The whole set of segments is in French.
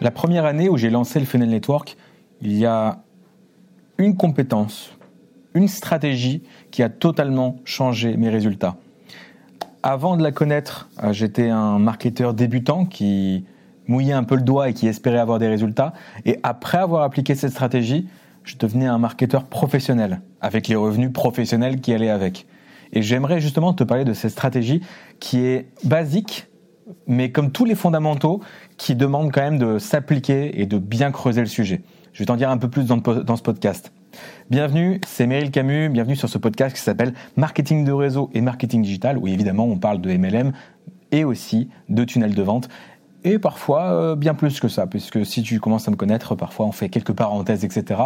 La première année où j'ai lancé le Funnel Network, il y a une compétence, une stratégie qui a totalement changé mes résultats. Avant de la connaître, euh, j'étais un marketeur débutant qui mouillait un peu le doigt et qui espérait avoir des résultats. Et après avoir appliqué cette stratégie, je devenais un marketeur professionnel, avec les revenus professionnels qui allaient avec. Et j'aimerais justement te parler de cette stratégie qui est basique, mais comme tous les fondamentaux, qui demandent quand même de s'appliquer et de bien creuser le sujet. Je vais t'en dire un peu plus dans, ce podcast. Bienvenue, c'est Meryl Camus, bienvenue sur ce podcast qui s'appelle Marketing de réseau et marketing digital, où évidemment on parle de MLM et aussi de tunnels de vente et parfois euh, bien plus que ça, puisque si tu commences à me connaître, parfois on fait quelques parenthèses, etc.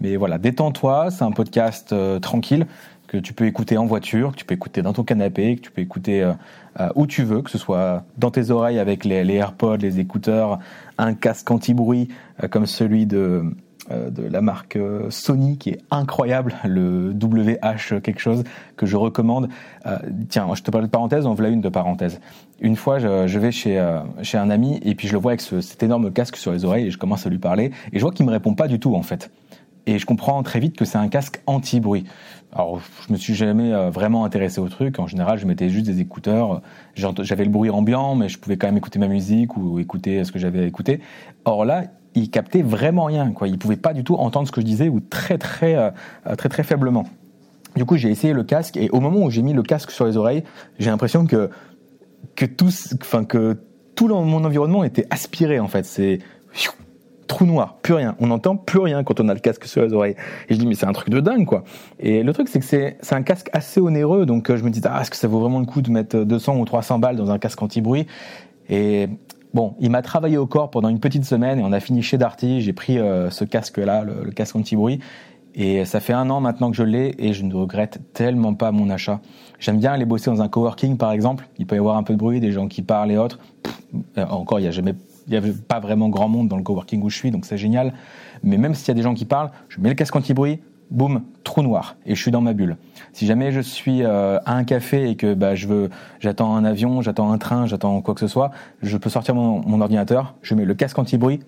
Mais voilà, détends-toi, c'est un podcast euh, tranquille que tu peux écouter en voiture, que tu peux écouter dans ton canapé, que tu peux écouter euh, où tu veux, que ce soit dans tes oreilles avec les, les AirPods, les écouteurs, un casque anti-bruit comme celui de euh, de la marque euh, Sony qui est incroyable, le WH quelque chose que je recommande. Euh, tiens, je te parle de parenthèse, on voilà une de parenthèse. Une fois, je, vais chez, chez un ami et puis je le vois avec cet énorme casque sur les oreilles et je commence à lui parler et je vois qu'il me répond pas du tout en fait. Et je comprends très vite que c'est un casque anti-bruit. Alors, je me suis jamais vraiment intéressé au truc. En général, je mettais juste des écouteurs. J'avais le bruit ambiant, mais je pouvais quand même écouter ma musique ou écouter ce que j'avais à écouter. Or là, il captait vraiment rien. Quoi. Il pouvait pas du tout entendre ce que je disais ou très très euh, très très faiblement. Du coup, j'ai essayé le casque et au moment où j'ai mis le casque sur les oreilles, j'ai l'impression que que tout, enfin que tout mon environnement était aspiré en fait. C'est trou noir, plus rien. On n'entend plus rien quand on a le casque sur les oreilles. Et je dis mais c'est un truc de dingue quoi. Et le truc c'est que c'est c'est un casque assez onéreux donc euh, je me dis ah est-ce que ça vaut vraiment le coup de mettre 200 ou 300 balles dans un casque anti-bruit? Et Bon, il m'a travaillé au corps pendant une petite semaine et on a fini chez Darty. J'ai pris euh, ce casque-là, le, casque anti-bruit. Et ça fait un an maintenant que je l'ai et je ne regrette tellement pas mon achat. J'aime bien aller bosser dans un coworking par exemple. Il peut y avoir un peu de bruit, des gens qui parlent et autres. Euh, encore, il y a jamais, il y avait pas vraiment grand monde dans le coworking où je suis, donc c'est génial. Mais même s'il y a des gens qui parlent, je mets le casque anti-bruit, boum, trou noir, et je suis dans ma bulle. Si jamais je suis euh, à un café et que bah, je veux, j'attends un avion, j'attends un train, j'attends quoi que ce soit, je peux sortir mon, ordinateur, je mets le casque anti-bruit,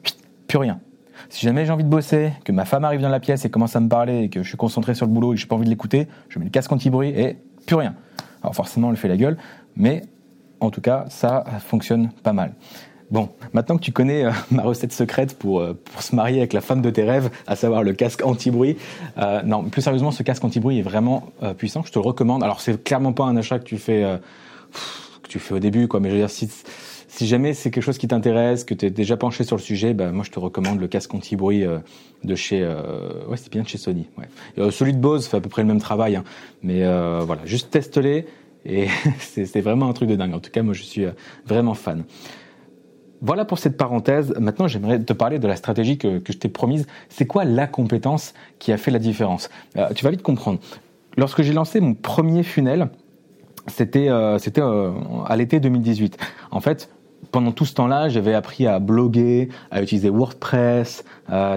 plus rien. Si jamais j'ai envie de bosser, que ma femme arrive dans la pièce et commence à me parler et que je suis concentré sur le boulot et que j'ai pas envie de l'écouter, je mets le casque anti-bruit et plus rien. Alors forcément, elle fait la gueule, mais en tout cas, ça fonctionne pas mal. Bon, maintenant que tu connais euh, ma recette secrète pour, euh, pour se marier avec la femme de tes rêves, à savoir le casque anti-bruit, euh, non, plus sérieusement, ce casque anti-bruit est vraiment puissant. Je te le recommande. Alors, c'est clairement pas un achat que tu fais que tu fais au début, quoi. Mais je veux dire, si, si jamais c'est quelque chose qui t'intéresse, que tu es déjà penché sur le sujet, bah, moi je te recommande le casque anti-bruit de chez, ouais, c'est bien de chez Sony. Ouais. celui de Bose fait à peu près le même travail, hein. mais voilà, juste teste-les et c'est vraiment un truc de dingue. En tout cas, moi je suis vraiment fan. Voilà pour cette parenthèse. Maintenant, j'aimerais te parler de la stratégie que, je t'ai promise. C'est quoi la compétence qui a fait la différence? Euh, Tu vas vite comprendre. Lorsque j'ai lancé mon premier funnel, c'était euh, euh, à l'été 2018. En fait, pendant tout ce temps-là, j'avais appris à bloguer, à utiliser WordPress,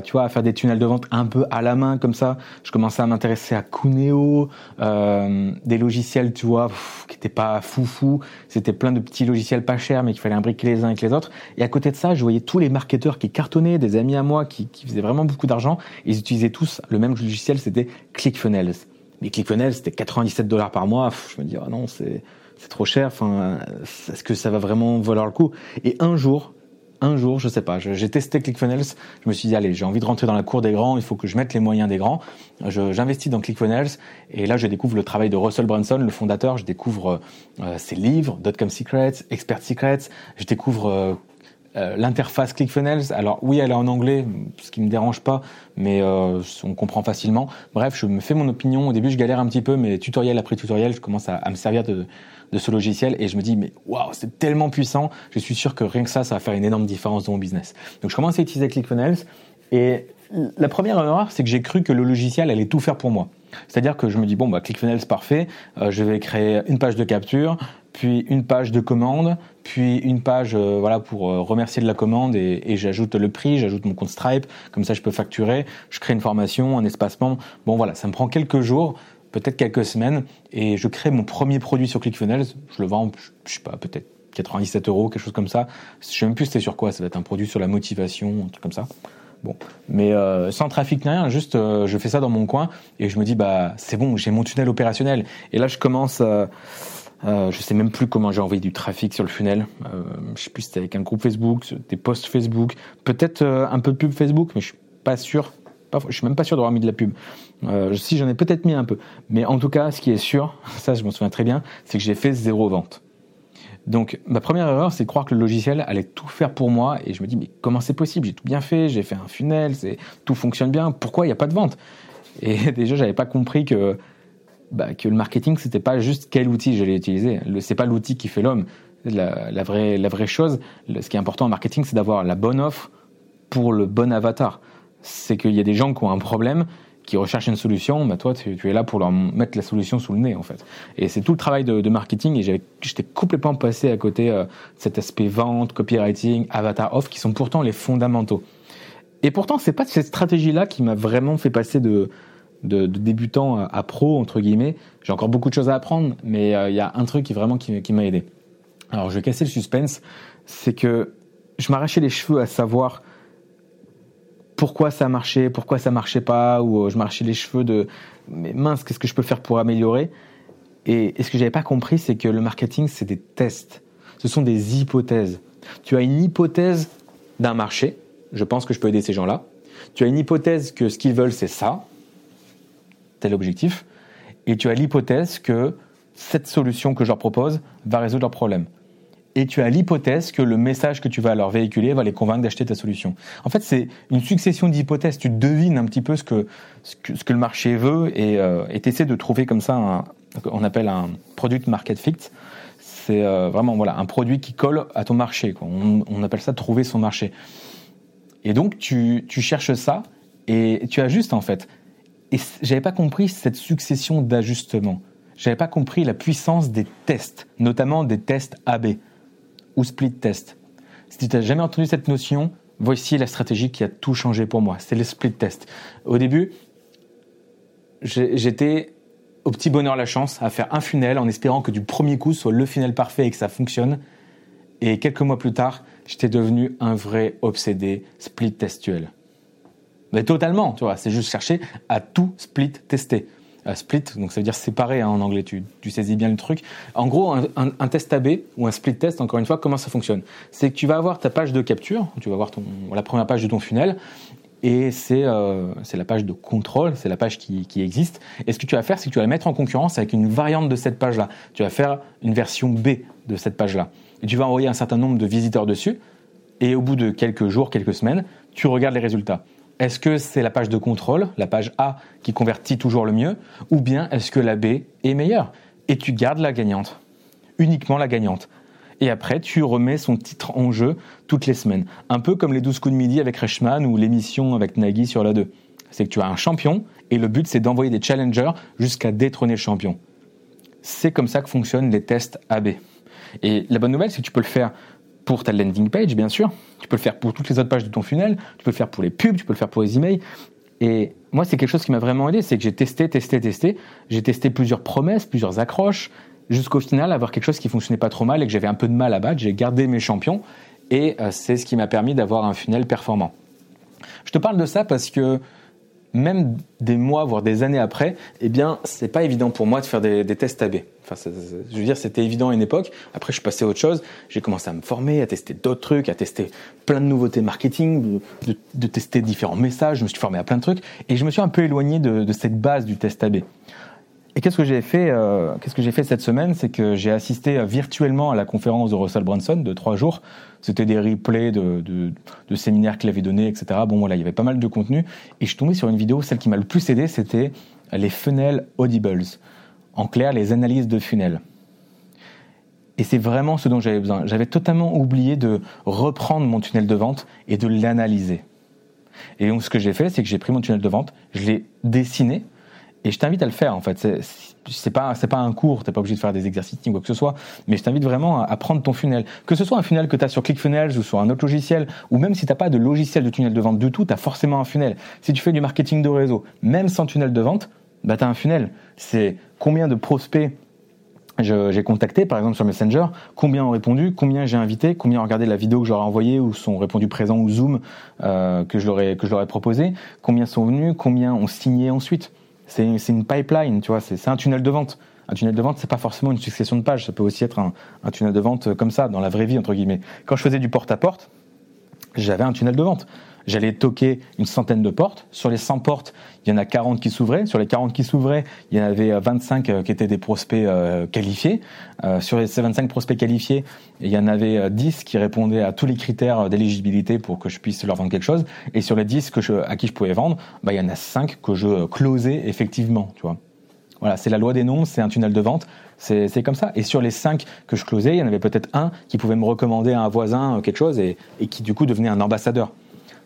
tu vois, à faire des tunnels de vente un peu à la main comme ça. Je commençais à m'intéresser à Cuneo, euh, des logiciels, tu vois, qui n'étaient pas foufou. C'était plein de petits logiciels pas chers, mais qu'il fallait imbriquer les uns avec les autres. Et à côté de ça, je voyais tous les marketeurs qui cartonnaient, des amis à moi qui, faisaient vraiment beaucoup d'argent. Ils utilisaient tous le même logiciel, c'était ClickFunnels. Mais ClickFunnels, c'était 97 dollars par mois. je me dis, ah non, c'est c'est trop cher. Enfin, est-ce que ça va vraiment valoir le coup? Et un jour, un jour, je sais pas, j'ai testé ClickFunnels. Je me suis dit allez, j'ai envie de rentrer dans la cour des grands. Il faut que je mette les moyens des grands. J'investis dans ClickFunnels et là, je découvre le travail de Russell Brunson, le fondateur. Je découvre euh, ses livres, Dotcom Secrets, Expert Secrets. Je découvre euh, euh, l'interface ClickFunnels, alors oui, elle est en anglais, ce qui me dérange pas, mais euh, on comprend facilement. Bref, je me fais mon opinion. Au début, je galère un petit peu, mais tutoriel après tutoriel, je commence à, me servir de, ce logiciel et je me dis, mais waouh, c'est tellement puissant. Je suis sûr que rien que ça, ça va faire une énorme différence dans mon business. Donc, je commence à utiliser ClickFunnels et la première erreur, c'est que j'ai cru que le logiciel allait tout faire pour moi. C'est-à-dire que je me dis bon bah ClickFunnels parfait, euh, je vais créer une page de capture, puis une page de commande, puis une page euh, voilà pour euh, remercier de la commande et, j'ajoute le prix, j'ajoute mon compte Stripe, comme ça je peux facturer, je crée une formation, un espacement. Bon voilà, ça me prend quelques jours, peut-être quelques semaines et je crée mon premier produit sur ClickFunnels, je le vends je sais pas peut-être 97 euros, quelque chose comme ça. Je sais même plus c'était sur quoi. Ça va être un produit sur la motivation, un truc comme ça. Bon, mais euh, sans trafic ni rien, juste euh, je fais ça dans mon coin et je me dis bah c'est bon, j'ai mon tunnel opérationnel. Et là je commence, euh, euh, je sais même plus comment j'ai envoyé du trafic sur le funnel. Je sais plus c'était avec un groupe Facebook, des posts Facebook, peut-être un peu de pub Facebook, mais je suis pas sûr. Je suis même pas sûr d'avoir mis de la pub. si j'en ai peut-être mis un peu, mais en tout cas, ce qui est sûr, ça je m'en souviens très bien, c'est que j'ai fait zéro vente. Donc ma première erreur, c'est de croire que le logiciel allait tout faire pour moi et je me dis mais comment c'est possible? J'ai tout bien fait, j'ai fait un funnel, c'est tout fonctionne bien. Pourquoi il n'y a pas de vente? Et déjà j'avais pas compris que bah, que le marketing c'était pas juste quel outil j'allais utiliser. C'est pas l'outil qui fait l'homme. La, vraie la vraie chose, ce qui est important en marketing, c'est d'avoir la bonne offre pour le bon avatar. C'est qu'il y a des gens qui ont un problème qui recherchent une solution, bah toi, tu, es là pour leur mettre la solution sous le nez, en fait. Et c'est tout le travail de, marketing, et j'étais complètement passé à côté euh, de cet aspect vente, copywriting, avatar off, qui sont pourtant les fondamentaux. Et pourtant, c'est pas cette stratégie-là qui m'a vraiment fait passer de, de, débutant à, pro, entre guillemets. J'ai encore beaucoup de choses à apprendre, mais euh, il y a un truc qui vraiment qui m'a aidé. Alors, je vais casser le suspense, c'est que je m'arrachais les cheveux à savoir pourquoi ça marchait, pourquoi ça marchait pas, ou euh, je marchais les cheveux de mais mince, qu'est-ce que je peux faire pour améliorer? Et, ce que j'avais pas compris, c'est que le marketing, c'est des tests. Ce sont des hypothèses. Tu as une hypothèse d'un marché. Je pense que je peux aider ces gens-là. Tu as une hypothèse que ce qu'ils veulent, c'est ça, tel objectif. Et tu as l'hypothèse que cette solution que je leur propose va résoudre leur problème et tu as l'hypothèse que le message que tu vas leur véhiculer va les convaincre d'acheter ta solution. En fait, c'est une succession d'hypothèses. Tu devines un petit peu ce que, ce que, le marché veut et euh, tu essaies de trouver comme ça un, on appelle un product market fit. C'est euh, vraiment voilà un produit qui colle à ton marché. On, appelle ça trouver son marché. Et donc tu, tu cherches ça et tu ajustes en fait. Et j'avais pas compris cette succession d'ajustements. J'avais pas compris la puissance des tests, notamment des tests AB ou split test. Si tu n'as jamais entendu cette notion, voici la stratégie qui a tout changé pour moi. C'est le split test. Au début, j'étais au petit bonheur la chance à faire un funnel en espérant que du premier coup soit le funnel parfait et que ça fonctionne. Et quelques mois plus tard, j'étais devenu un vrai obsédé split testuel. Mais totalement, tu vois, c'est juste chercher à tout split tester split, donc ça veut dire séparer hein, en anglais, tu, tu, saisis bien le truc. En gros, un, test AB ou un split test, encore une fois, comment ça fonctionne? C'est que tu vas avoir ta page de capture, tu vas voir ton, la première page de ton funnel, et c'est euh, la page de contrôle, c'est la page qui, qui, existe. Et ce que tu vas faire, c'est que tu vas la mettre en concurrence avec une variante de cette page-là. Tu vas faire une version B de cette page-là. Et tu vas envoyer un certain nombre de visiteurs dessus, et au bout de quelques jours, quelques semaines, tu regardes les résultats. Est-ce que c'est la page de contrôle, la page A, qui convertit toujours le mieux, ou bien est-ce que la B est meilleure Et tu gardes la gagnante, uniquement la gagnante. Et après, tu remets son titre en jeu toutes les semaines. Un peu comme les 12 coups de midi avec Reichmann ou l'émission avec Nagui sur la 2. C'est que tu as un champion et le but c'est d'envoyer des challengers jusqu'à détrôner le champion. C'est comme ça que fonctionnent les tests AB. Et la bonne nouvelle, c'est que tu peux le faire pour ta landing page, bien sûr. Tu peux le faire pour toutes les autres pages de ton funnel. Tu peux le faire pour les pubs, tu peux le faire pour les emails. Et moi, c'est quelque chose qui m'a vraiment aidé. C'est que j'ai testé, testé, testé. J'ai testé plusieurs promesses, plusieurs accroches, jusqu'au final avoir quelque chose qui fonctionnait pas trop mal et que j'avais un peu de mal à battre. J'ai gardé mes champions et euh, c'est ce qui m'a permis d'avoir un funnel performant. Je te parle de ça parce que même des mois, voire des années après, eh bien, c'est pas évident pour moi de faire des, tests AB. Enfin, je veux dire, c'était évident à une époque. Après, je suis passé à autre chose. J'ai commencé à me former, à tester d'autres trucs, à tester plein de nouveautés marketing, de, tester différents messages. Je me suis formé à plein de trucs et je me suis un peu éloigné de cette base du test AB. Et qu'est-ce que j'ai fait euh, Qu'est-ce fait cette semaine? C'est que j'ai assisté euh, virtuellement à la conférence de Russell Brunson de trois jours. C'était des replays de, de, de séminaires qu'il avait donnés, etc. Bon voilà, il y avait pas mal de contenu. Et je suis tombé sur une vidéo, celle qui m'a le plus aidé, c'était les funnels audibles. En clair, les analyses de funnels. Et c'est vraiment ce dont j'avais besoin. J'avais totalement oublié de reprendre mon tunnel de vente et de l'analyser. Et donc ce que j'ai fait, c'est que j'ai pris mon tunnel de vente, je l'ai dessiné, et je t'invite à le faire en fait. C'est pas c'est pas un cours, t'es pas obligé de faire des exercices ni quoi que ce soit, mais je t'invite vraiment à, prendre ton funnel. Que ce soit un funnel que tu as sur ClickFunnels ou sur un autre logiciel, ou même si t'as pas de logiciel de tunnel de vente du tout, tu as forcément un funnel. Si tu fais du marketing de réseau, même sans tunnel de vente, bah as un funnel. C'est combien de prospects j'ai contacté, par exemple sur Messenger, combien ont répondu, combien j'ai invité, combien ont regardé la vidéo que j'aurais envoyée ou sont répondus présents ou Zoom euh, que je leur ai que je leur ai proposé, combien sont venus, combien ont signé ensuite. C'est une pipeline, tu vois, c'est un tunnel de vente. Un tunnel de vente, c'est pas forcément une succession de pages, ça peut aussi être un, un, tunnel de vente comme ça, dans la vraie vie entre guillemets. Quand je faisais du porte à porte, j'avais un tunnel de vente. J'allais toquer une centaine de portes. Sur les 100 portes, il y en a 40 qui s'ouvraient. Sur les 40 qui s'ouvraient, il y en avait 25 euh, qui étaient des prospects euh, qualifiés. Euh, sur ces 25 prospects qualifiés, il y en avait 10 qui répondaient à tous les critères d'éligibilité pour que je puisse leur vendre quelque chose. Et sur les 10 que je, à qui je pouvais vendre, bah, il y en a 5 que je closais effectivement. Tu vois. Voilà, c'est la loi des nombres, c'est un tunnel de vente, c'est comme ça. Et sur les 5 que je closais, il y en avait peut-être un qui pouvait me recommander à un voisin quelque chose et qui du coup devenait un ambassadeur.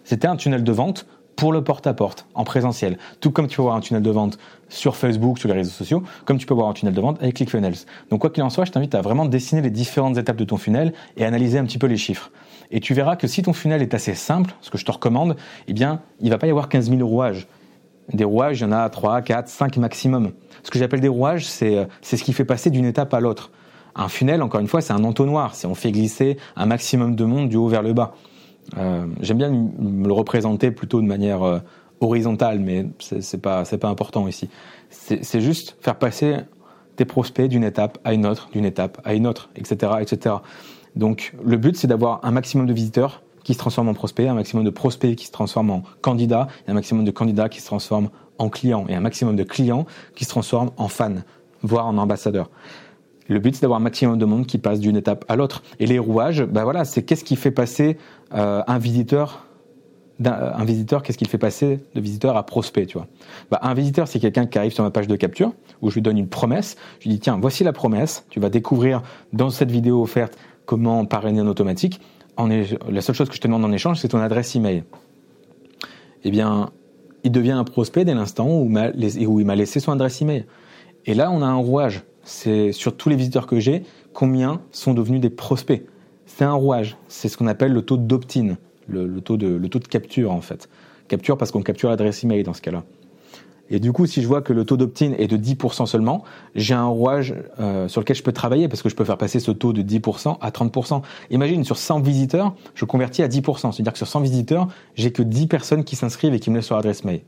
C'était un tunnel de vente pour le porte-à-porte, en présentiel. Tout comme tu peux voir un tunnel de vente sur Facebook, sur les réseaux sociaux, comme tu peux voir un tunnel de vente avec ClickFunnels. Donc quoi qu'il en soit, je t'invite à vraiment dessiner les différentes étapes de ton funnel et analyser un petit peu les chiffres. Et tu verras que si ton funnel est assez simple, ce que je te recommande, eh bien, il va pas y avoir 15 000 rouages. Des rouages, il y en a 3, 4, 5 maximum. Ce que j'appelle des rouages, c'est ce qui fait passer d'une étape à l'autre. Un funnel, encore une fois, c'est un entonnoir. C'est on fait glisser un maximum de monde du haut vers le bas. Euh, j'aime bien me le représenter plutôt de manière euh, horizontale, mais c'est pas c'est pas important ici. C'est juste faire passer tes prospects d'une étape à une autre, d'une étape à une autre, etc., etc. Donc le but c'est d'avoir un maximum de visiteurs qui se transforment en prospects, un maximum de prospects qui se transforment en candidats, et un maximum de candidats qui se transforment en clients, et un maximum de clients qui se transforment en fans, voire en ambassadeurs. Le but, c'est d'avoir un maximum de monde qui passe d'une étape à l'autre. Et les rouages, ben voilà, c'est qu'est-ce qui fait passer euh, un visiteur un, visiteur, qu'est-ce qu'il fait passer de visiteur à prospect, tu vois bah, Un visiteur, c'est quelqu'un qui arrive sur ma page de capture, où je lui donne une promesse. Je lui dis, tiens, voici la promesse. Tu vas découvrir dans cette vidéo offerte comment parrainer en automatique. En la seule chose que je te demande en échange, c'est ton adresse email. Eh bien, il devient un prospect dès l'instant où il m'a laissé son adresse email. Et là, on a un rouage c'est sur tous les visiteurs que j'ai, combien sont devenus des prospects. C'est un rouage, c'est ce qu'on appelle le taux d'opt-in, le, taux de, capture en fait. Capture parce qu'on capture l'adresse email dans ce cas-là. Et du coup, si je vois que le taux d'opt-in est de 10% seulement, j'ai un rouage euh, sur lequel je peux travailler parce que je peux faire passer ce taux de 10% à 30%. Imagine, sur 100 visiteurs, je convertis à 10%. C'est-à-dire que sur 100 visiteurs, j'ai que 10 personnes qui s'inscrivent et qui me laissent leur adresse mail.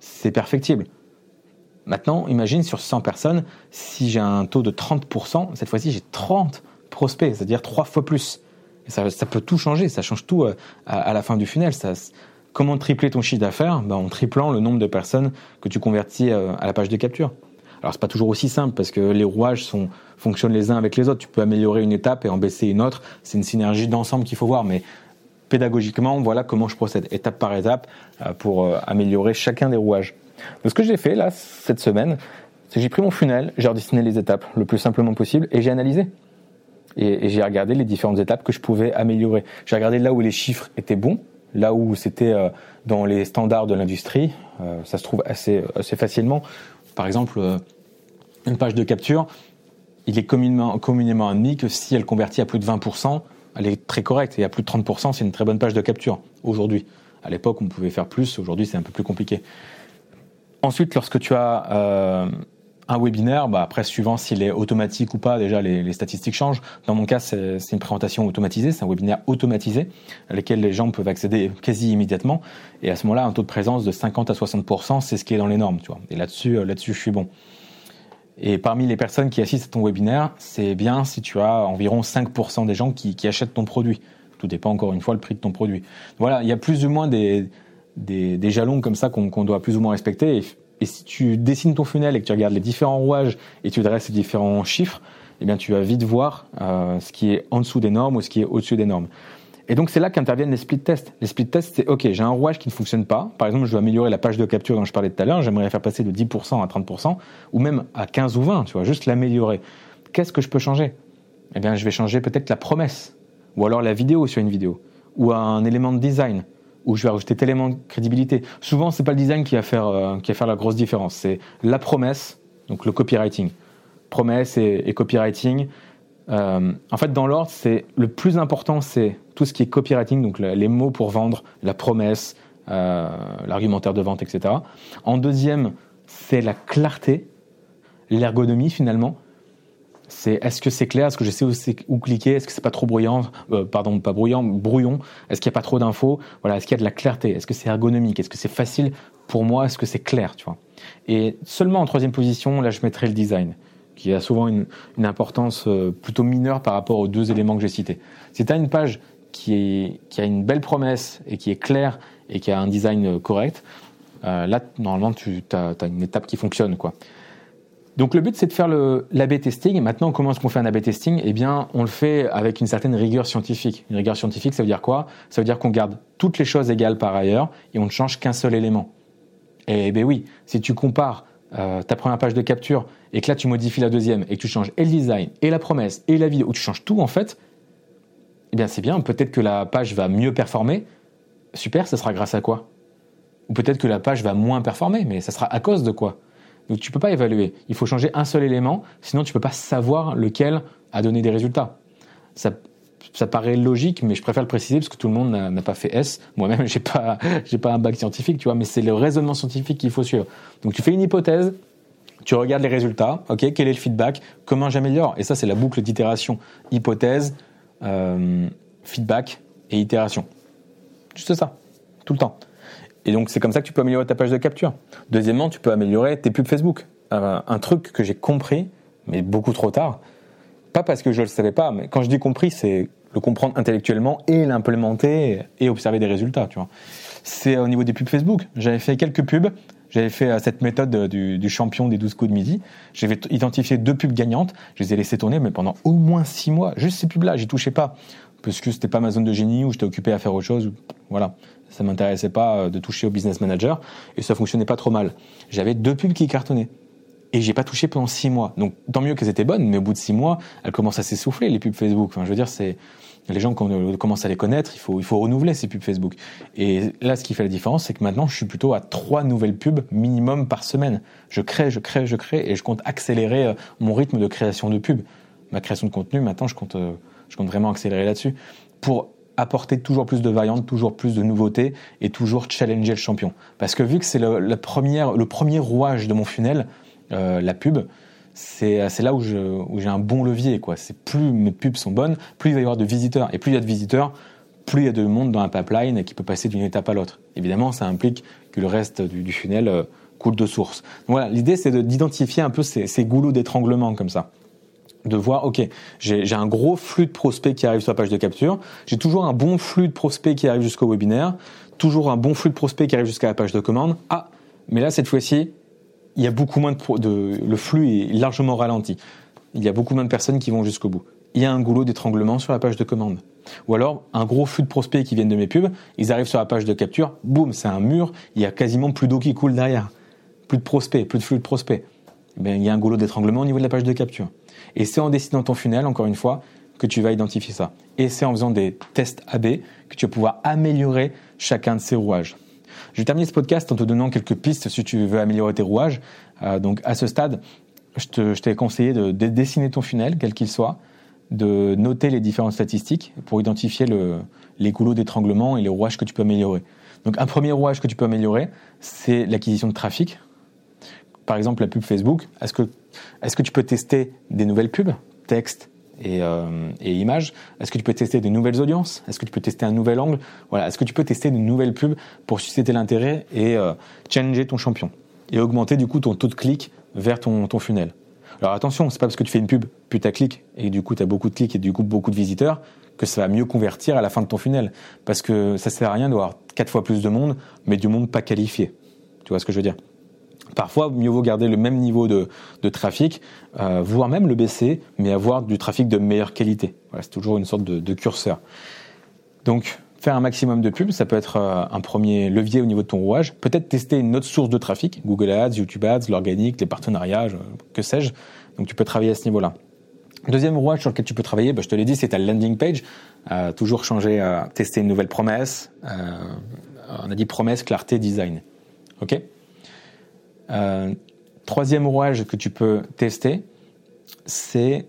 C'est perfectible. Maintenant, imagine sur 100 personnes, si j'ai un taux de 30%, cette fois-ci j'ai 30 prospects, c'est-à-dire trois fois plus. Et ça, peut tout changer, ça change tout euh, à, la fin du funnel. comment tripler ton chiffre d'affaires? Ben, En triplant le nombre de personnes que tu convertis euh, à la page de capture. Alors c'est pas toujours aussi simple parce que les rouages fonctionnent les uns avec les autres. Tu peux améliorer une étape et en baisser une autre. C'est une synergie d'ensemble qu'il faut voir. Mais pédagogiquement, voilà comment je procède, étape par étape, euh, pour améliorer chacun des rouages. Donc ce que j'ai fait là, cette semaine, c'est que j'ai pris mon funnel, j'ai redessiné les étapes le plus simplement possible et j'ai analysé. Et, j'ai regardé les différentes étapes que je pouvais améliorer. J'ai regardé là où les chiffres étaient bons, là où c'était euh, dans les standards de l'industrie. Euh, ça se trouve assez, facilement. Par exemple, euh, une page de capture, il est communément, communément admis que si elle convertit à plus de 20%, elle est très correcte. Et à plus de 30%, c'est une très bonne page de capture aujourd'hui. À l'époque, on pouvait faire plus. Aujourd'hui, c'est un peu plus compliqué. Ensuite, lorsque tu as euh, un webinaire, bah après, suivant s'il est automatique ou pas, déjà les, statistiques changent. Dans mon cas, c'est une présentation automatisée, c'est un webinaire automatisé, à lequel les gens peuvent accéder quasi immédiatement. Et à ce moment-là, un taux de présence de 50 à 60%, c'est ce qui est dans les normes, tu vois. Et là-dessus, euh, là-dessus, je suis bon. Et parmi les personnes qui assistent à ton webinaire, c'est bien si tu as environ 5% des gens qui, qui achètent ton produit. Tout dépend encore une fois le prix de ton produit. Voilà, il y a plus ou moins des, des, jalons comme ça qu'on doit plus ou moins respecter. Et, si tu dessines ton funnel et que tu regardes les différents rouages et tu dresses les différents chiffres, eh bien tu vas vite voir euh, ce qui est en dessous des normes ou ce qui est au-dessus des normes. Et donc c'est là qu'interviennent les split tests. Les split tests, c'est OK, j'ai un rouage qui ne fonctionne pas. Par exemple, je veux améliorer la page de capture dont je parlais tout à l'heure. J'aimerais faire passer de 10% à 30% ou même à 15 ou 20. Tu vois, juste l'améliorer. Qu'est-ce que je peux changer? Eh bien, je vais changer peut-être la promesse ou alors la vidéo sur une vidéo ou un élément de design où je vais rajouter tel élément de crédibilité. Souvent, c'est pas le design qui va faire euh, qui va faire la grosse différence, c'est la promesse, donc le copywriting. Promesse et, copywriting. Euh, en fait, dans l'ordre, c'est le plus important, c'est tout ce qui est copywriting, donc les mots pour vendre, la promesse, euh, l'argumentaire de vente, etc. En deuxième, c'est la clarté, l'ergonomie finalement. C'est est-ce que c'est clair, est-ce que je sais où, cliquer, est-ce que c'est pas trop bruyant, euh, pardon, pas bruyant, brouillon, est-ce qu'il n'y a pas trop d'infos, voilà, est-ce qu'il y a de la clarté, est-ce que c'est ergonomique, est-ce que c'est facile pour moi, est-ce que c'est clair, tu vois? Et seulement en troisième position, là, je mettrai le design, qui a souvent une, importance euh, plutôt mineure par rapport aux deux éléments que j'ai cités. Si tu as une page qui, a une belle promesse et qui est claire et qui a un design correct, euh, là, normalement, tu as, as une étape qui fonctionne, quoi. Donc le but, c'est de faire l'AB testing. Maintenant, comment est-ce qu'on fait un AB testing? Eh bien, on le fait avec une certaine rigueur scientifique. Une rigueur scientifique, ça veut dire quoi? Ça veut dire qu'on garde toutes les choses égales par ailleurs et on ne change qu'un seul élément. Eh bien oui, si tu compares euh, ta première page de capture et que là tu modifies la deuxième et que tu changes et le design et la promesse et la vidéo, ou tu changes tout en fait, eh bien c'est bien. Peut-être que la page va mieux performer. Super, ça sera grâce à quoi? Ou peut-être que la page va moins performer, mais ça sera à cause de quoi? Donc tu peux pas évaluer. Il faut changer un seul élément, sinon tu peux pas savoir lequel a donné des résultats. Ça, ça paraît logique, mais je préfère le préciser parce que tout le monde n'a pas fait S. Moi-même, j'ai pas, pas un bac scientifique, tu vois, mais c'est le raisonnement scientifique qu'il faut suivre. Donc tu fais une hypothèse, tu regardes les résultats, ok, quel est le feedback, comment j'améliore. Et ça, c'est la boucle d'itération. Hypothèse, euh, feedback et itération. Juste ça, tout le temps. Et donc, c'est comme ça que tu peux améliorer ta page de capture. Deuxièmement, tu peux améliorer tes pubs Facebook. Euh, un truc que j'ai compris, mais beaucoup trop tard. Pas parce que je ne le savais pas, mais quand je dis compris, c'est le comprendre intellectuellement et l'implémenter et observer des résultats, tu vois. C'est au niveau des pubs Facebook. J'avais fait quelques pubs. J'avais fait euh, cette méthode du, du, champion des 12 coups de midi. J'avais identifié deux pubs gagnantes. Je les ai laissées tourner, mais pendant au moins six mois. Juste ces pubs-là, j'y touchais pas. Parce que c'était pas ma zone de génie où j'étais occupé à faire autre chose. Voilà ça m'intéressait pas euh, de toucher au business manager et ça fonctionnait pas trop mal. J'avais deux pubs qui cartonnaient et j'ai pas touché pendant six mois. Donc tant mieux qu'elles étaient bonnes, mais au bout de six mois, elles commencent à s'essouffler les pubs Facebook. Enfin, je veux dire, c'est les gens quand on commence à les connaître, il faut il faut renouveler ces pubs Facebook. Et là, ce qui fait la différence, c'est que maintenant, je suis plutôt à trois nouvelles pubs minimum par semaine. Je crée, je crée, je crée, et je compte accélérer euh, mon rythme de création de pubs. Ma création de contenu, maintenant, je compte euh, je compte vraiment accélérer là-dessus pour apporter toujours plus de variantes, toujours plus de nouveautés et toujours challenger le champion. Parce que vu que c'est le, la le premier rouage de mon funnel, euh, la pub, c'est là où j'ai un bon levier. Quoi. Plus mes pubs sont bonnes, plus il va y avoir de visiteurs. Et plus il y a de visiteurs, plus il y a de monde dans un pipeline qui peut passer d'une étape à l'autre. Évidemment, ça implique que le reste du, funnel euh, coule de source. Voilà, l'idée c'est d'identifier un peu ces goulots d'étranglement comme ça de voir, ok, j'ai un gros flux de prospects qui arrivent sur la page de capture, j'ai toujours un bon flux de prospects qui arrivent jusqu'au webinaire, toujours un bon flux de prospects qui arrivent jusqu'à la page de commande. Ah, mais là, cette fois-ci, il y a beaucoup moins de, de, le flux est largement ralenti. Il y a beaucoup moins de personnes qui vont jusqu'au bout. Il y a un goulot d'étranglement sur la page de commande. Ou alors, un gros flux de prospects qui viennent de mes pubs, ils arrivent sur la page de capture, boum, c'est un mur, il y a quasiment plus d'eau qui coule derrière. Plus de prospects, plus de flux de prospects. Eh il y a un goulot d'étranglement au niveau de la page de capture. Et c'est en dessinant ton funnel, encore une fois, que tu vas identifier ça. Et c'est en faisant des tests AB que tu vas pouvoir améliorer chacun de ces rouages. Je vais terminer ce podcast en te donnant quelques pistes si tu veux améliorer tes rouages. Euh, donc à ce stade, je t'ai conseillé de, dessiner ton funnel, quel qu'il soit, de noter les différentes statistiques pour identifier le, les goulots d'étranglement et les rouages que tu peux améliorer. Donc un premier rouage que tu peux améliorer, c'est l'acquisition de trafic par exemple la pub Facebook, est-ce que, est que tu peux tester des nouvelles pubs, texte et, euh, images? Est-ce que tu peux tester des nouvelles audiences? Est-ce que tu peux tester un nouvel angle? Voilà, est-ce que tu peux tester de nouvelles pubs pour susciter l'intérêt et euh, challenger ton champion et augmenter du coup ton taux de clic vers ton, ton funnel? Alors attention, c'est pas parce que tu fais une pub putaclic et du coup tu as beaucoup de clics et du coup beaucoup de visiteurs que ça va mieux convertir à la fin de ton funnel. Parce que ça sert à rien d'avoir quatre fois plus de monde, mais du monde pas qualifié. Tu vois ce que je veux dire? Parfois, mieux vaut garder le même niveau de, trafic, euh, voire même le baisser, mais avoir du trafic de meilleure qualité. C'est toujours une sorte de, curseur. Donc, faire un maximum de pubs, ça peut être euh, un premier levier au niveau de ton rouage. Peut-être tester une autre source de trafic, Google Ads, YouTube Ads, l'organique, les partenariats, que sais-je. Donc, tu peux travailler à ce niveau-là. Deuxième rouage sur lequel tu peux travailler, bah, je te l'ai dit, c'est ta landing page. Euh, toujours changer, tester une nouvelle promesse. on a dit promesse, clarté, design. OK? Euh, troisième rouage que tu peux tester, c'est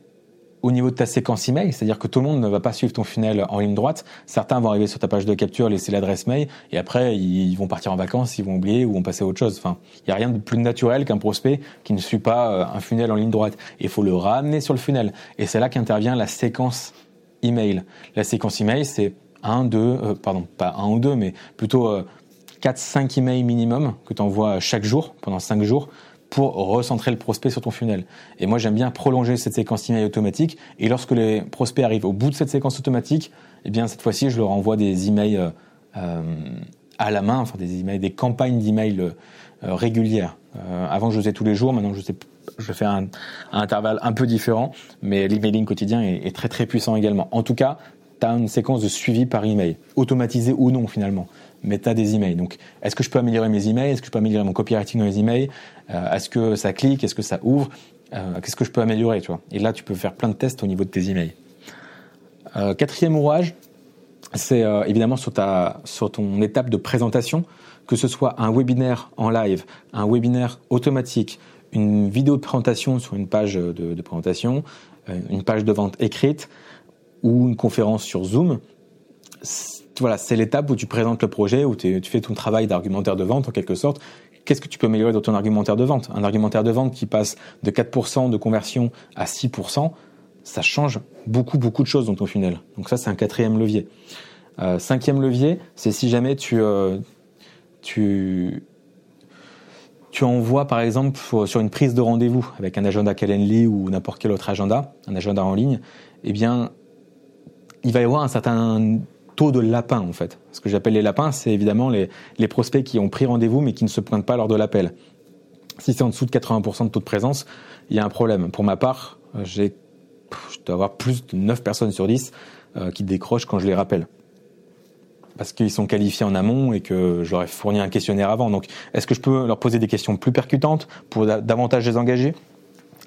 au niveau de ta séquence email, c'est-à-dire que tout le monde ne va pas suivre ton funnel en ligne droite. Certains vont arriver sur ta page de capture, laisser l'adresse mail, et après ils vont partir en vacances, ils vont oublier ou vont passer à autre chose. Enfin, il n'y a rien de plus naturel qu'un prospect qui ne suit pas euh, un funnel en ligne droite. Il faut le ramener sur le funnel, et c'est là qu'intervient la séquence email. La séquence email, c'est un, deux, euh, pardon, pas un ou deux, mais plutôt 4-5 emails minimum que tu envoies chaque jour, pendant 5 jours, pour recentrer le prospect sur ton funnel. Et moi, j'aime bien prolonger cette séquence email automatique. Et lorsque les prospects arrivent au bout de cette séquence automatique, eh bien, cette fois-ci, je leur envoie des emails euh, à la main, des emails, des campagnes d'emails euh, régulières. Euh, avant, je faisais tous les jours. Maintenant, je fais un, intervalle un peu différent, mais l'emailing quotidien est, très très puissant également. En tout cas, tu as une séquence de suivi par email, automatisé ou non finalement as des emails. Donc, est-ce que je peux améliorer mes emails? Est-ce que je peux améliorer mon copywriting dans les emails? Euh, Est-ce que ça clique? Est-ce que ça ouvre? Euh, Qu'est-ce que je peux améliorer tu vois? Et là, tu peux faire plein de tests au niveau de tes emails. Euh, quatrième ouvrage, c'est évidemment sur, ta, sur ton étape de présentation, que ce soit un webinaire en live, un webinaire automatique, une vidéo de présentation sur une page de, présentation, une page de vente écrite ou une conférence sur Zoom voilà, c'est l'étape où tu présentes le projet, où tu fais ton travail d'argumentaire de vente en quelque sorte. Qu'est-ce que tu peux améliorer dans ton argumentaire de vente? Un argumentaire de vente qui passe de 4% de conversion à 6%, ça change beaucoup, beaucoup de choses dans ton funnel. Donc ça, c'est un quatrième levier. Euh, cinquième levier, c'est si jamais tu, euh, envoies par exemple sur une prise de rendez-vous avec un agenda Calendly ou n'importe quel autre agenda, un agenda en ligne, eh bien, il va y avoir un certain taux de lapin en fait. Ce que j'appelle les lapins, c'est évidemment les, les, prospects qui ont pris rendez-vous mais qui ne se pointent pas lors de l'appel. Si c'est en dessous de 80% de taux de présence, il y a un problème. Pour ma part, j'ai, je dois avoir plus de 9 personnes sur 10 euh, qui décrochent quand je les rappelle. Parce qu'ils sont qualifiés en amont et que ai fourni un questionnaire avant. Donc, est-ce que je peux leur poser des questions plus percutantes pour davantage les engager?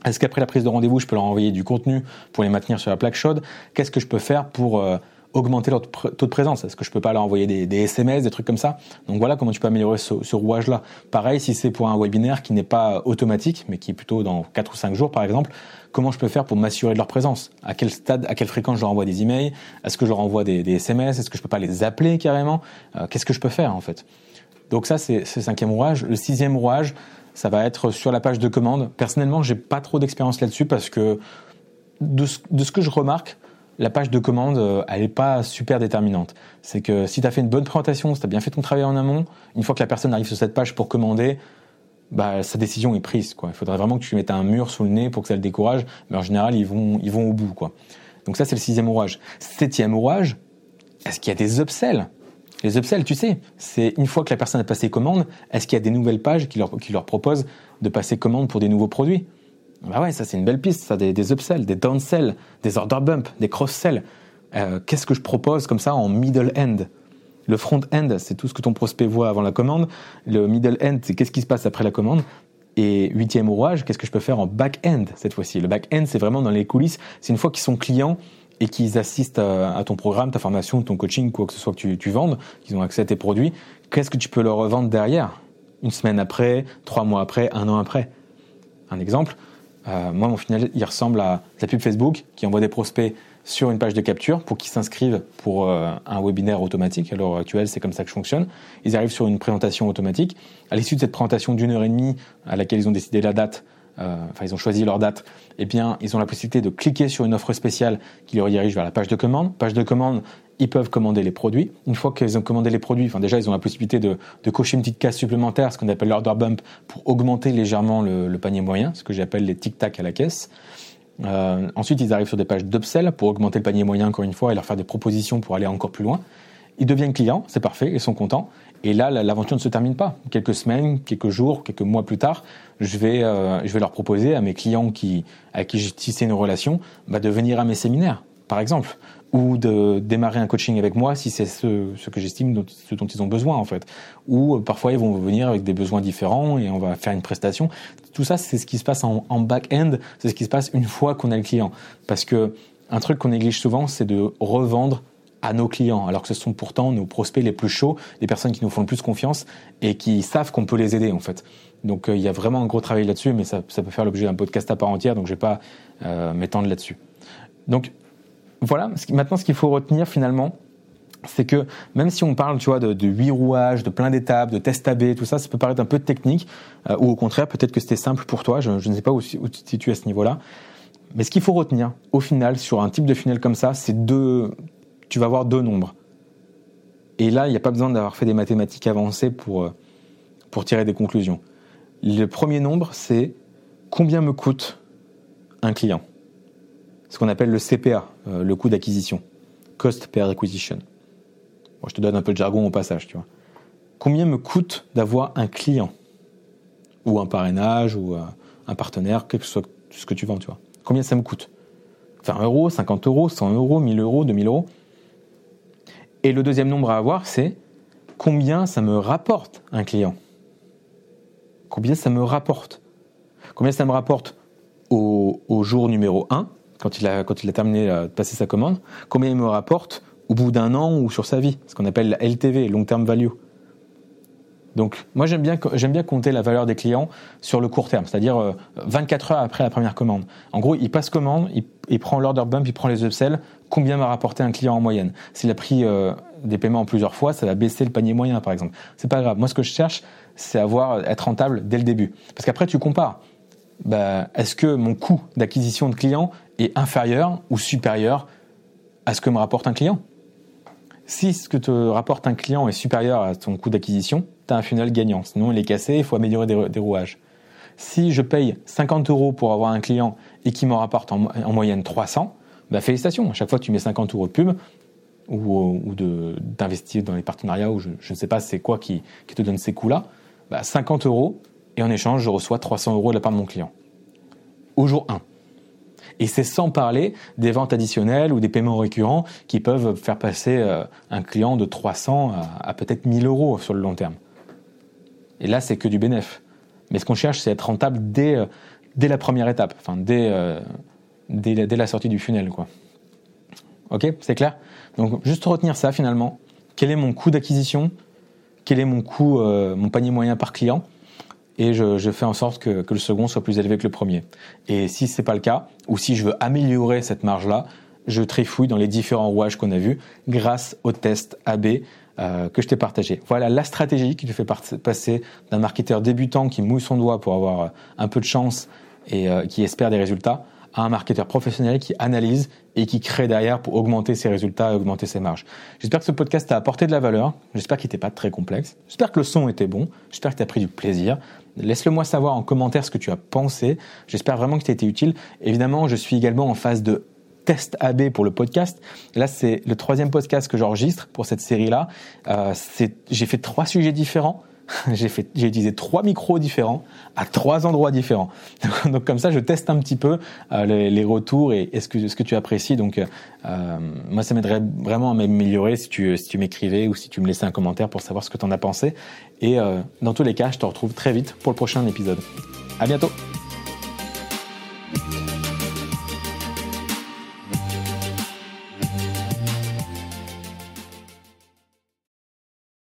Est-ce qu'après la prise de rendez-vous, je peux leur envoyer du contenu pour les maintenir sur la plaque chaude? Qu'est-ce que je peux faire pour euh, augmenter leur taux de présence. Est-ce que je peux pas leur envoyer des, SMS, des trucs comme ça? Donc voilà comment tu peux améliorer ce, rouage-là. Pareil, si c'est pour un webinaire qui n'est pas automatique, mais qui est plutôt dans 4 ou 5 jours par exemple, comment je peux faire pour m'assurer de leur présence? À quel stade, à quelle fréquence je leur envoie des emails? Est-ce que je leur envoie des, SMS Est-ce que je peux pas les appeler carrément? Euh, Qu'est-ce que je peux faire en fait? Donc ça, c'est le cinquième rouage. Le sixième rouage, ça va être sur la page de commande. Personnellement, j'ai pas trop d'expérience là-dessus parce que de ce que je remarque, la page de commande, euh, elle n'est pas super déterminante. C'est que si tu as fait une bonne présentation, si tu as bien fait ton travail en amont, une fois que la personne arrive sur cette page pour commander, bah, sa décision est prise. Il faudrait vraiment que tu lui mettes un mur sous le nez pour que ça le décourage, mais en général, ils vont, ils vont au bout. Quoi. Donc ça, c'est le sixième ouvrage. Septième ouvrage, est-ce qu'il y a des upsells? Les upsells, tu sais, c'est une fois que la personne a passé commande, est-ce qu'il y a des nouvelles pages qui leur, qui leur proposent de passer commande pour des nouveaux produits? Bah ouais, ça c'est une belle piste, ça, des, des upsells, des downsells, des order bumps, des cross-sells. Euh, Qu'est-ce que je propose comme ça en middle end? Le front end, c'est tout ce que ton prospect voit avant la commande. Le middle end, c'est qu'est-ce qui se passe après la commande. Et huitième ouvrage, qu'est-ce que je peux faire en back-end cette fois-ci? Le back-end, c'est vraiment dans les coulisses. C'est une fois qu'ils sont clients et qu'ils assistent à, ton programme, ta formation, ton coaching, quoi que ce soit que tu, tu vendes, qu'ils ont accès à tes produits. Qu'est-ce que tu peux leur revendre derrière? Une semaine après, trois mois après, un an après. Un exemple, euh, moi, mon final, il ressemble à la pub Facebook qui envoie des prospects sur une page de capture pour qu'ils s'inscrivent pour euh, un webinaire automatique. À l'heure actuelle, c'est comme ça que je fonctionne. Ils arrivent sur une présentation automatique. À l'issue de cette présentation d'une heure et demie à laquelle ils ont décidé la date, euh, enfin ils ont choisi leur date, eh bien ils ont la possibilité de cliquer sur une offre spéciale qui les redirige vers la page de commande. Page de commande, ils peuvent commander les produits. Une fois qu'ils ont commandé les produits, enfin déjà ils ont la possibilité de, de cocher une petite case supplémentaire, ce qu'on appelle l'order bump, pour augmenter légèrement le, le panier moyen, ce que j'appelle les tic-tac à la caisse. Euh, ensuite, ils arrivent sur des pages d'upsell pour augmenter le panier moyen encore une fois et leur faire des propositions pour aller encore plus loin. Ils deviennent clients, c'est parfait, ils sont contents. Et là, l'aventure ne se termine pas. Quelques semaines, quelques jours, quelques mois plus tard, je vais, euh, je vais leur proposer à mes clients qui, avec qui j'ai tissé une relation, bah, de venir à mes séminaires, par exemple ou de démarrer un coaching avec moi si c'est ce, que j'estime ce dont ils ont besoin en fait. Ou euh, parfois ils vont venir avec des besoins différents et on va faire une prestation. Tout ça c'est ce qui se passe en, en back-end, c'est ce qui se passe une fois qu'on a le client. Parce que un truc qu'on néglige souvent c'est de revendre à nos clients, alors que ce sont pourtant nos prospects les plus chauds, les personnes qui nous font le plus confiance et qui savent qu'on peut les aider en fait. Donc euh, il y a vraiment un gros travail là-dessus, mais ça, ça peut faire l'objet d'un podcast à part entière, donc je vais pas euh, m'étendre là-dessus. Donc voilà, maintenant ce qu'il faut retenir finalement, c'est que même si on parle, tu vois, de, de 8 rouages, de plein d'étapes, de tests AB, tout ça, ça peut paraître un peu technique, euh, ou au contraire, peut-être que c'était simple pour toi, je, ne sais pas où, tu te à ce niveau-là. Mais ce qu'il faut retenir, au final, sur un type de funnel comme ça, c'est deux, tu vas avoir deux nombres. Et là, il n'y a pas besoin d'avoir fait des mathématiques avancées pour, euh, pour tirer des conclusions. Le premier nombre, c'est combien me coûte un client Ce qu'on appelle le CPA, euh, le coût d'acquisition. Cost per acquisition. je te donne un peu de jargon au passage, tu vois. Combien me coûte d'avoir un client Ou un parrainage, ou euh, un partenaire, quel que soit ce que tu vends, tu vois. Combien ça me coûte? 20 euros, 50 euros, 100 euros, 1000 euros, 2000 euros Et le deuxième nombre à avoir, c'est combien ça me rapporte un client? Combien ça me rapporte? Combien ça me rapporte au, jour numéro 1, quand il, a, quand il a terminé de passer sa commande Combien il me rapporte au bout d'un an ou sur sa vie Ce qu'on appelle la LTV, Long Term Value. Donc, moi, j'aime bien, j'aime bien compter la valeur des clients sur le court terme, c'est-à-dire 24 euh, heures après la première commande. En gros, il passe commande, il, prend l'order bump, il prend les upsells. Combien m'a rapporté un client en moyenne? S'il a pris euh, des paiements en plusieurs fois, ça va baisser le panier moyen, par exemple. C'est pas grave. Moi, ce que je cherche, c'est avoir être rentable dès le début. Parce qu'après, tu compares. Bah, est-ce que mon coût d'acquisition de clients est inférieur ou supérieur à ce que me rapporte un client? Si ce que te rapporte un client est supérieur à ton coût d'acquisition, tu as un funnel gagnant. Sinon, il est cassé, il faut améliorer des, rouages. Si je paye 50 euros pour avoir un client et qui m'en rapporte en, moyenne 300, bah félicitations. À chaque fois que tu mets 50 euros de pub ou, d'investir dans les partenariats ou je, ne sais pas c'est quoi qui, te donne ces coûts-là, bah 50 euros et en échange, je reçois 300 euros de la part de mon client. Au jour 1. Et c'est sans parler des ventes additionnelles ou des paiements récurrents qui peuvent faire passer euh, un client de 300 à, peut-être 1000 euros sur le long terme. Et là, c'est que du bénéfice. Mais ce qu'on cherche, c'est être rentable dès, euh, dès la première étape, enfin dès, euh, dès, la sortie du funnel. Quoi. Ok, c'est clair? Donc juste retenir ça finalement. Quel est mon coût d'acquisition? Quel est mon coût, mon panier moyen par client? Et je, je, fais en sorte que, que, le second soit plus élevé que le premier. Et si c'est pas le cas, ou si je veux améliorer cette marge-là, je trifouille dans les différents rouages qu'on a vus grâce au test AB euh, que je t'ai partagé. Voilà la stratégie qui te fait passer d'un marketeur débutant qui mouille son doigt pour avoir un peu de chance et euh, qui espère des résultats à un marketeur professionnel qui analyse et qui crée derrière pour augmenter ses résultats et augmenter ses marges. J'espère que ce podcast t'a apporté de la valeur. J'espère qu'il n'était pas très complexe. J'espère que le son était bon. J'espère que tu as pris du plaisir. Laisse-le moi savoir en commentaire ce que tu as pensé. J'espère vraiment que tu été utile. Évidemment, je suis également en phase de test AB pour le podcast. Là, c'est le troisième podcast que j'enregistre pour cette série-là. Euh, j'ai fait trois sujets différents. j'ai fait, j'ai utilisé trois micros différents à trois endroits différents. Donc comme ça, je teste un petit peu euh, les, retours et, ce que ce que tu apprécies? Donc euh, moi, ça m'aiderait vraiment à m'améliorer si tu si tu m'écrivais ou si tu me laissais un commentaire pour savoir ce que tu en as pensé. Et euh, dans tous les cas, je te retrouve très vite pour le prochain épisode. À bientôt.